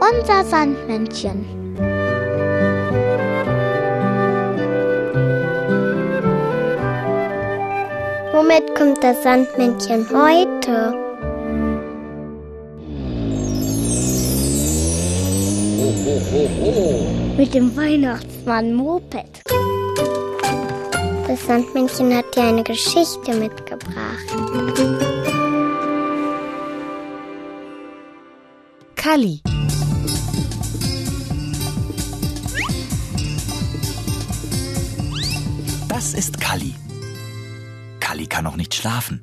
Unser Sandmännchen. Womit kommt das Sandmännchen heute? Mit dem Weihnachtsmann Moped. Das Sandmännchen hat dir eine Geschichte mitgebracht. Kalli. Das ist Kalli. Kalli kann noch nicht schlafen,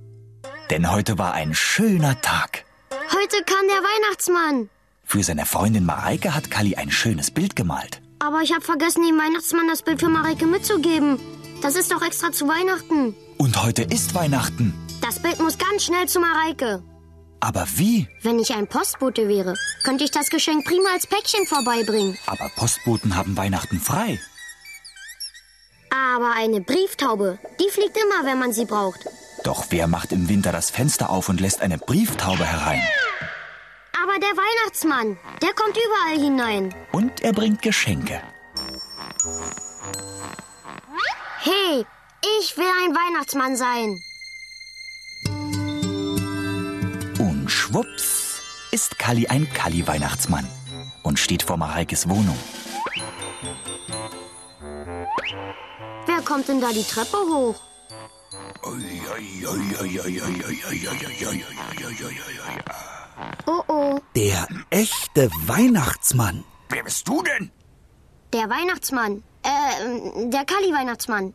denn heute war ein schöner Tag. Heute kann der Weihnachtsmann. Für seine Freundin Mareike hat Kalli ein schönes Bild gemalt. Aber ich habe vergessen, dem Weihnachtsmann das Bild für Mareike mitzugeben. Das ist doch extra zu Weihnachten. Und heute ist Weihnachten. Das Bild muss ganz schnell zu Mareike. Aber wie? Wenn ich ein Postbote wäre, könnte ich das Geschenk prima als Päckchen vorbeibringen. Aber Postboten haben Weihnachten frei. Aber eine Brieftaube, die fliegt immer, wenn man sie braucht. Doch wer macht im Winter das Fenster auf und lässt eine Brieftaube herein? Aber der Weihnachtsmann, der kommt überall hinein. Und er bringt Geschenke. Hey, ich will ein Weihnachtsmann sein. Schwupps ist Kalli ein Kalli-Weihnachtsmann und steht vor Mareikes Wohnung. Wer kommt denn da die Treppe hoch? Oh oh, Der echte Weihnachtsmann. Wer bist du denn? der Weihnachtsmann. Äh, der Kali-Weihnachtsmann.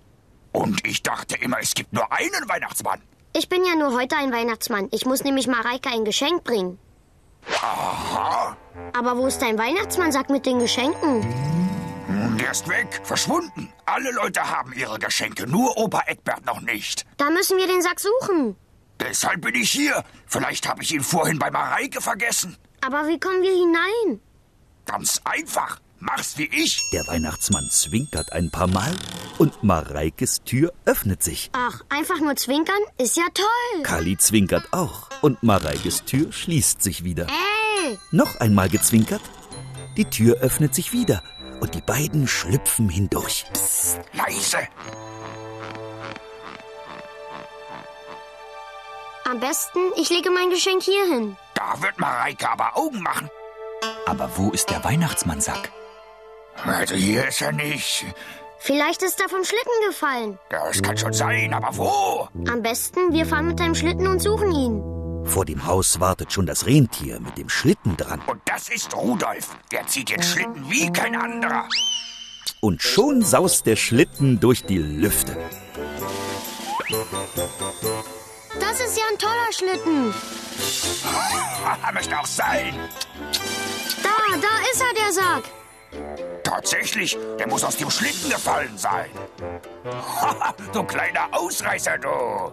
Und ich dachte immer, es gibt nur einen Weihnachtsmann. Ich bin ja nur heute ein Weihnachtsmann. Ich muss nämlich Mareike ein Geschenk bringen. Aha. Aber wo ist dein Weihnachtsmannsack mit den Geschenken? Der ist weg, verschwunden. Alle Leute haben ihre Geschenke, nur Opa Eckbert noch nicht. Da müssen wir den Sack suchen. Deshalb bin ich hier. Vielleicht habe ich ihn vorhin bei Mareike vergessen. Aber wie kommen wir hinein? Ganz einfach. Mach's wie ich. Der Weihnachtsmann zwinkert ein paar Mal und Mareikes Tür öffnet sich. Ach, einfach nur zwinkern ist ja toll. Kali zwinkert auch und Mareikes Tür schließt sich wieder. Ey, Noch einmal gezwinkert. Die Tür öffnet sich wieder und die beiden schlüpfen hindurch. Leise. am besten, ich lege mein Geschenk hier hin. Da wird Mareike aber Augen machen. Aber wo ist der Weihnachtsmannsack? Also hier ist er nicht. Vielleicht ist er vom Schlitten gefallen. Das kann schon sein, aber wo? Am besten, wir fahren mit deinem Schlitten und suchen ihn. Vor dem Haus wartet schon das Rentier mit dem Schlitten dran. Und das ist Rudolf. Der zieht den Schlitten wie kein anderer. Und schon saust der Schlitten durch die Lüfte. Das ist ja ein toller Schlitten. Möchte auch sein. Tatsächlich, der muss aus dem Schlitten gefallen sein. du kleiner Ausreißer, du.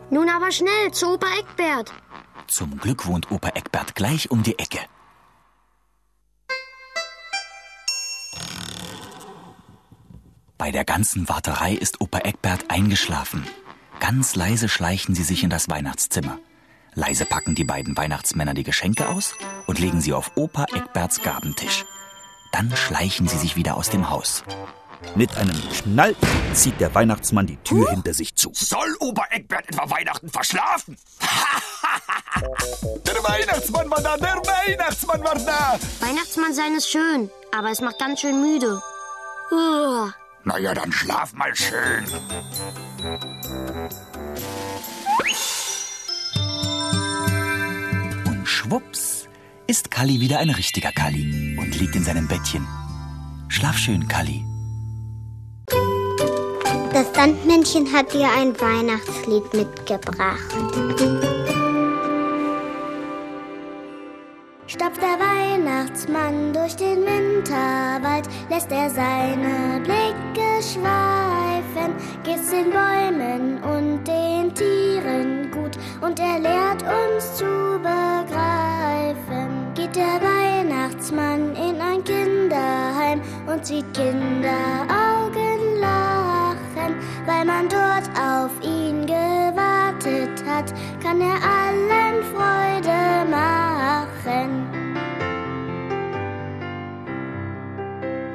Nun aber schnell zu Opa Eckbert. Zum Glück wohnt Opa Eckbert gleich um die Ecke. Bei der ganzen Warterei ist Opa Eckbert eingeschlafen. Ganz leise schleichen sie sich in das Weihnachtszimmer. Leise packen die beiden Weihnachtsmänner die Geschenke aus und legen sie auf Opa Eckberts Gabentisch. Dann schleichen sie sich wieder aus dem Haus. Mit einem Knall zieht der Weihnachtsmann die Tür hinter sich zu. Soll Opa Eckbert etwa Weihnachten verschlafen? der Weihnachtsmann war da, der Weihnachtsmann war da. Weihnachtsmann sein ist schön, aber es macht ganz schön müde. Uah. Na ja, dann schlaf mal schön. Und schwupps ist Kalli wieder ein richtiger Kalli und liegt in seinem Bettchen. Schlaf schön, Kalli. Das Sandmännchen hat dir ein Weihnachtslied mitgebracht. Stapft der Weihnachtsmann durch den Winterwald, lässt er seine Blicke schweifen, geht's den Bäumen und den Tieren gut und er lehrt uns zu begreifen. und sieht Kinderaugen lachen, weil man dort auf ihn gewartet hat, kann er allen Freude machen.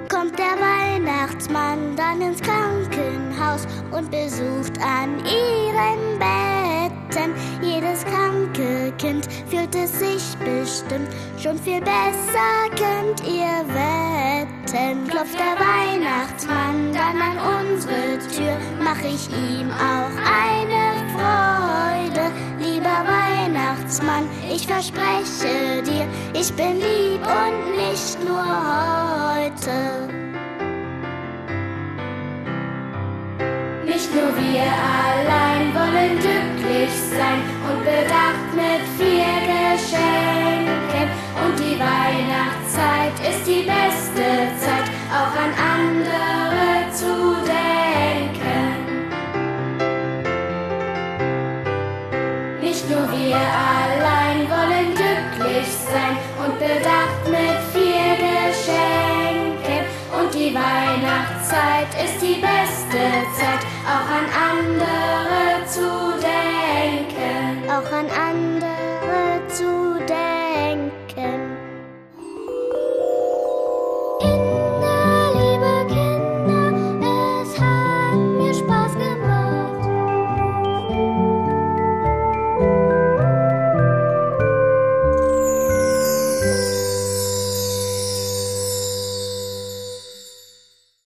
Kommt der Weihnachtsmann dann ins Krankenhaus und besucht an ihren Bett Betten. Jedes kranke Kind fühlt es sich bestimmt schon viel besser, könnt ihr wetten. Klopft der Weihnachtsmann dann an unsere Tür, mach ich ihm auch eine Freude. Lieber Weihnachtsmann, ich verspreche dir, ich bin lieb und nicht nur heute. Nicht nur wir allein wollen glücklich ist die beste Zeit, auch an anderer.